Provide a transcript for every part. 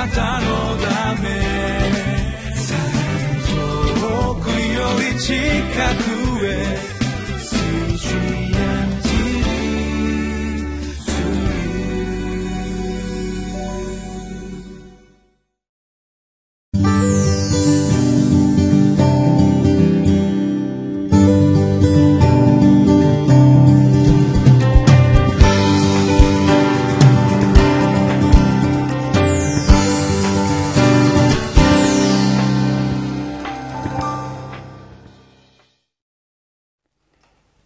なたのため。遠くより近く。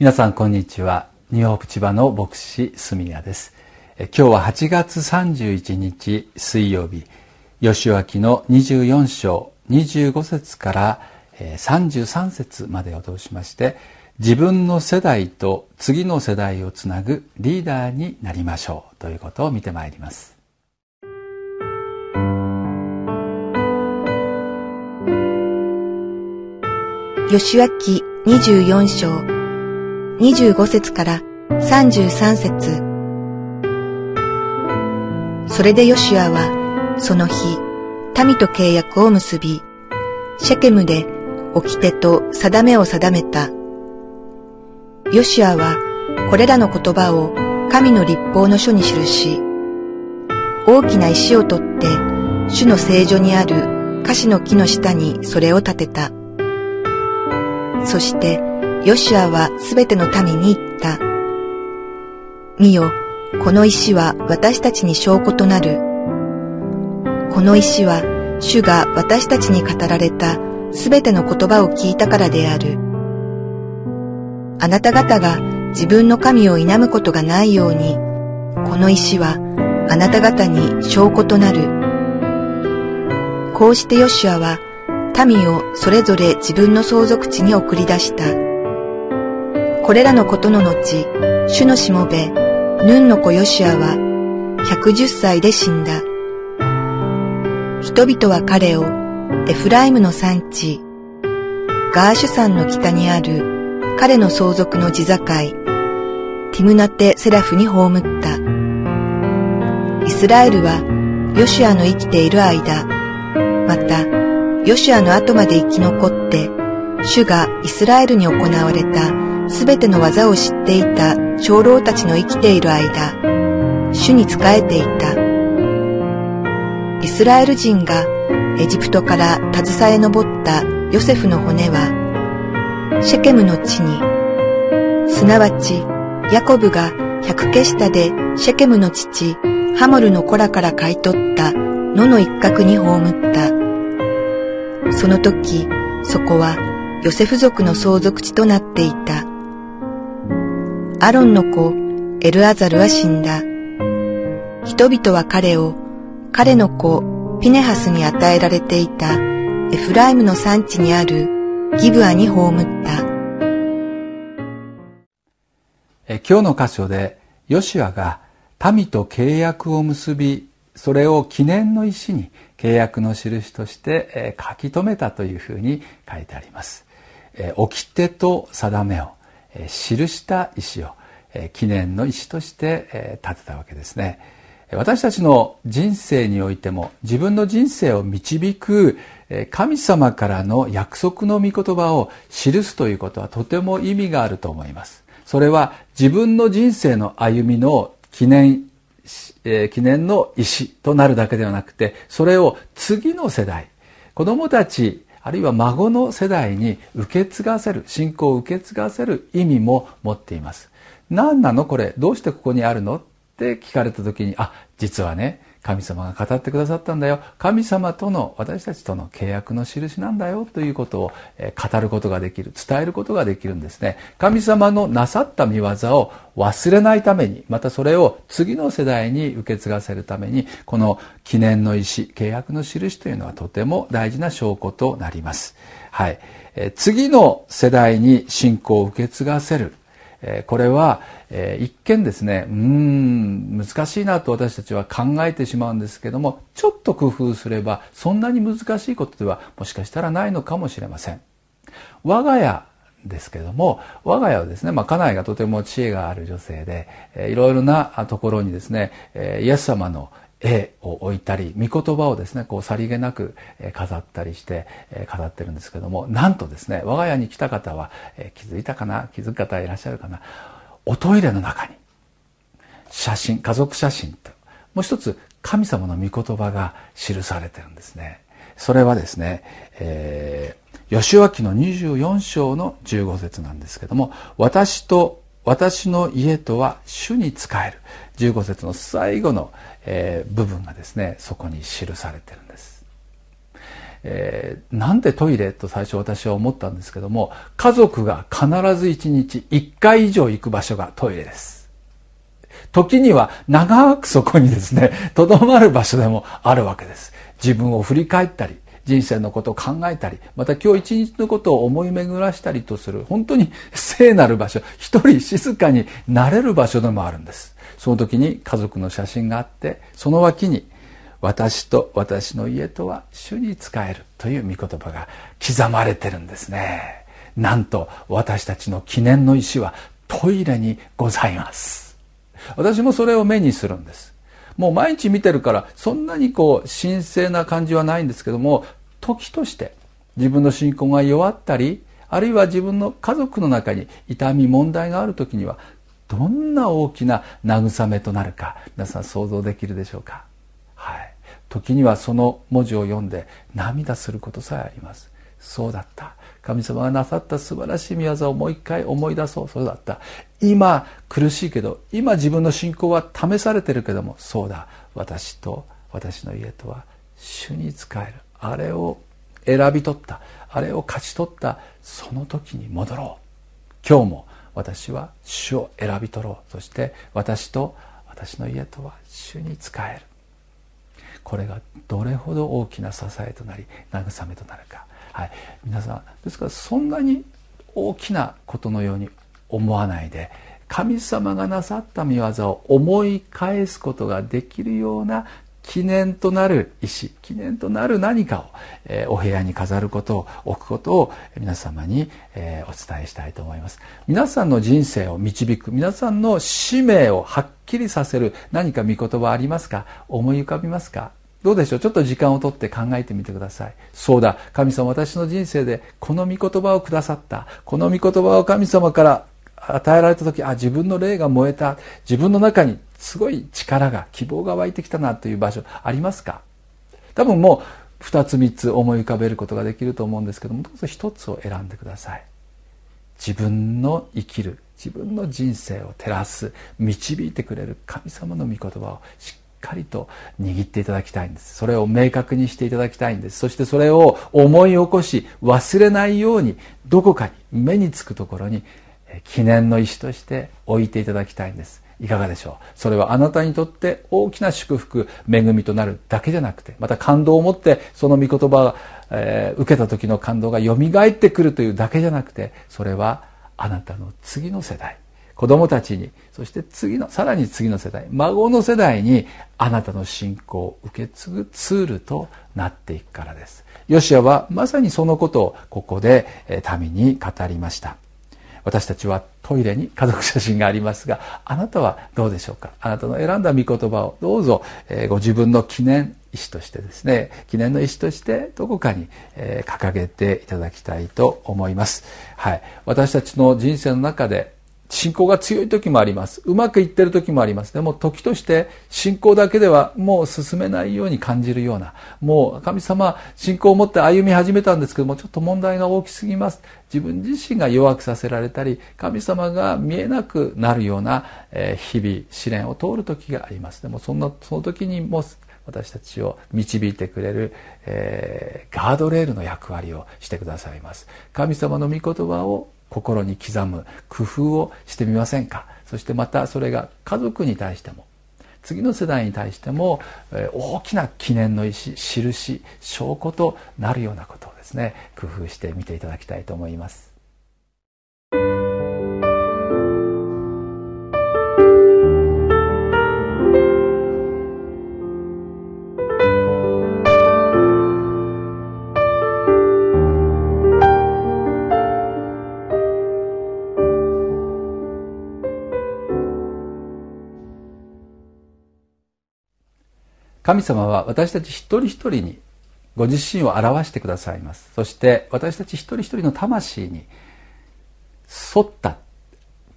皆さんこんにちは。ニューホープ千葉の牧師住谷です。今日は8月31日水曜日。吉脇の24章25節から33節までを通しまして自分の世代と次の世代をつなぐリーダーになりましょうということを見てまいります。吉脇24章。25節から33節それでヨシュアは、その日、民と契約を結び、シェケムで掟と定めを定めた。ヨシュアは、これらの言葉を神の立法の書に記し、大きな石を取って、主の聖女にある菓子の木の下にそれを立てた。そして、ヨシュアはすべての民に言った。見よ、この石は私たちに証拠となる。この石は主が私たちに語られたすべての言葉を聞いたからである。あなた方が自分の神を否むことがないように、この石はあなた方に証拠となる。こうしてヨシュアは民をそれぞれ自分の相続地に送り出した。これらのことの後、主のしもべ、ヌンの子ヨシアは、110歳で死んだ。人々は彼を、エフライムの産地、ガーシュ山の北にある彼の相続の地境、ティムナテ・セラフに葬った。イスラエルは、ヨシアの生きている間、また、ヨシアの後まで生き残って、主がイスラエルに行われたすべての技を知っていた長老たちの生きている間、主に仕えていた。イスラエル人がエジプトから携え上ったヨセフの骨は、シェケムの地に、すなわちヤコブが百ケシタでシェケムの父ハモルの子らから買い取った野の一角に葬った。その時、そこはヨセフ族の相続地となっていた。アロンの子エルアザルは死んだ。人々は彼を彼の子ピネハスに与えられていたエフライムの産地にあるギブアに葬った。え今日の箇所でヨシュアが民と契約を結びそれを記念の石に契約の印として書き留めたというふうに書いてあります。掟と定めを記した石を記念の石として建てたわけですね。私たちの人生においても自分の人生を導く神様からの約束の御言葉を記すということはとても意味があると思います。それは自分の人生の歩みの記念記念の石となるだけではなくてそれを次の世代子供たちあるいは孫の世代に受け継がせる信仰を受け継がせる意味も持っています。何なの？これどうしてここにあるの？って聞かれた時にあ実はね神様が語ってくださったんだよ。神様との私たちとの契約の印なんだよ。ということをえ語ることができる。伝えることができるんですね。神様のなさった見業を忘れないためにまたそれを次の世代に受け継がせるためにこの記念の石契約の印というのはとても大事な証拠となります。はい。え次の世代に信仰を受け継がせる。これは一見ですねうん難しいなと私たちは考えてしまうんですけどもちょっと工夫すればそんなに難しいことではもしかしたらないのかもしれません。我が家ですけども我が家はですね、まあ、家内がとても知恵がある女性でいろいろなところにですねイエス様の絵を置いたり御言葉をですねこうさりげなく飾ったりして飾ってるんですけどもなんとですね我が家に来た方は気づいたかな？気づく方いらっしゃるかな？おトイレの中に写真家族写真ともう一つ神様の御言葉が記されてるんですね。それはですね、えー、吉脇の24章の15節なんですけども私と私の家とは主に仕える。15節の最後の、えー、部分がですねそこに記されてるんです、えー、なんでトイレと最初私は思ったんですけども家族が必ず1日1回以上行く場所がトイレです。時には長くそこにですねとどまる場所でもあるわけです。自分を振り返ったり人生のことを考えたり、また今日一日のことを思い巡らしたりとする、本当に聖なる場所、一人静かになれる場所でもあるんです。その時に家族の写真があって、その脇に、私と私の家とは主に仕えるという御言葉が刻まれてるんですね。なんと私たちの記念の石はトイレにございます。私もそれを目にするんです。もう毎日見てるからそんなにこう神聖な感じはないんですけども時として自分の信仰が弱ったりあるいは自分の家族の中に痛み問題がある時にはどんな大きな慰めとなるか皆さん想像できるでしょうか？はい。時にはその文字を読んで涙することさえあります。そうだった。神様がなさった素晴らしい御業をもう一回思い出そう。そうだった。今苦しいけど今自分の信仰は試されてるけどもそうだ。私と私の家とは主に仕える。あれを選び取った。あれを勝ち取った。その時に戻ろう。今日も私は主を選び取ろう。そして私と私の家とは主に仕える。これがどれほど大きな支えとなり慰めとなるか、はい、皆さんですからそんなに大きなことのように思わないで神様がなさった見業を思い返すことができるような記念となる石記念となる何かを、えー、お部屋に飾ることを置くことを皆様に、えー、お伝えしたいと思います皆さんの人生を導く皆さんの使命をはっきりさせる何か御言葉ありますか？思い浮かびますか？どうでしょう？ちょっと時間をとって考えてみてください。そうだ、神様私の人生でこの御言葉をくださった。この御言葉を神様から与えられた時、あ、自分の霊が燃えた。自分の中にすごい力が希望が湧いてきたなという場所ありますか？多分もう2つ3つ思い浮かべることができると思うんですけどもどうぞ1つを選んでください。自分の生きる自分の人生を照らす導いてくれる神様の御言葉をしっかりと握っていただきたいんです。それを明確にしていただきたいんです。そしてそれを思い起こし忘れないようにどこかに目につくところに記念の石として置いていただきたいんです。いかがでしょう？それはあなたにとって大きな祝福恵みとなるだけじゃなくてまた感動を持ってその御言葉を、えー、受けた時の感動がよみがえってくるというだけじゃなくてそれはあなたの次の世代子供たちにそして次のさらに次の世代孫の世代にあなたの信仰を受け継ぐツールとなっていくからです。ヨシアはまさにそのことをここで民に語りました。私たちはトイレに家族写真がありますがあなたはどうでしょうか？あなたの選んだ御言葉をどうぞ、えー、ご自分の記念石としてですね記念の石としてどこかに、えー、掲げていただきたいと思います、はい、私たちの人生の中で信仰が強い時もあります。うまくいってる時もあります。でも時として信仰だけではもう進めないように感じるような、もう神様信仰を持って歩み始めたんですけども、ちょっと問題が大きすぎます。自分自身が弱くさせられたり、神様が見えなくなるような、え日々試練を通る時があります。でもそんな、その時にも私たちを導いてくれる、えー、ガードレールの役割をしてくださいます。神様の御言葉を心に刻む工夫をしてみませんか？そしてまたそれが家族に対しても次の世代に対しても大きな記念の石印証拠となるようなことをですね工夫してみていただきたいと思います。神様は私たち一人一人にご自身を表してくださいます。そして私たち一人一人の魂に沿った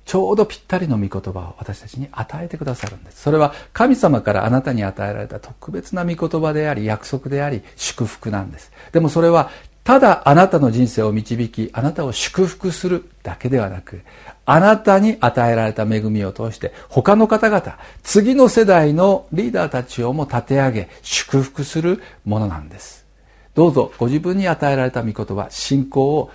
ちょうどぴったりの御言葉を私たちに与えてくださるんです。それは神様からあなたに与えられた特別な御言葉であり約束であり祝福なんです。でもそれはただあなたの人生を導きあなたを祝福するだけではなくあなたに与えられた恵みを通して他の方々次の世代のリーダーたちをも立て上げ祝福するものなんです。どうぞご自分に与えられた御言葉信仰を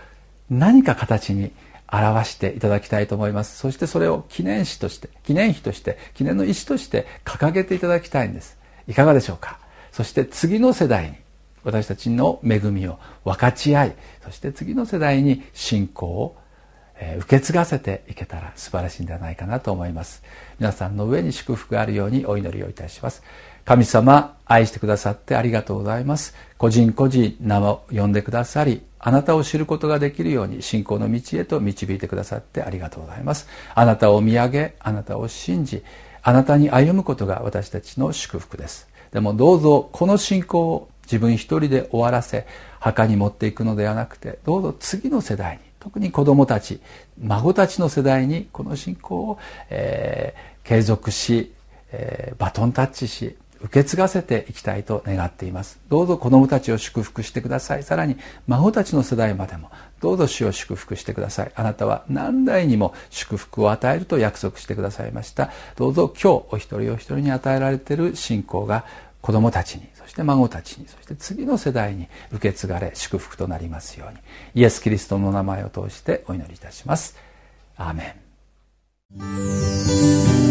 何か形に表していただきたいと思います。そしてそれを記念碑として記念碑として記念の石として掲げていただきたいんです。いかがでしょうか？そして次の世代に私たちの恵みを分かち合いそして次の世代に信仰を受け継がせていけたら素晴らしいんではないかなと思います。皆さんの上に祝福があるようにお祈りをいたします。神様愛してくださってありがとうございます。個人個人名を呼んでくださりあなたを知ることができるように信仰の道へと導いてくださってありがとうございます。あなたを見上げあなたを信じあなたに歩むことが私たちの祝福です。でもどうぞこの信仰を自分一人で終わらせ墓に持っていくのではなくてどうぞ次の世代に特に子供たち孫たちの世代にこの信仰を、えー、継続し、えー、バトンタッチし受け継がせていきたいと願っています。どうぞ子供たちを祝福してください。さらに孫たちの世代までもどうぞ主を祝福してください。あなたは何代にも祝福を与えると約束してくださいました。どうぞ今日お一人お一人に与えられている信仰が子供たちにそして孫たちにそして次の世代に受け継がれ祝福となりますようにイエス・キリストの名前を通してお祈りいたします。アーメン。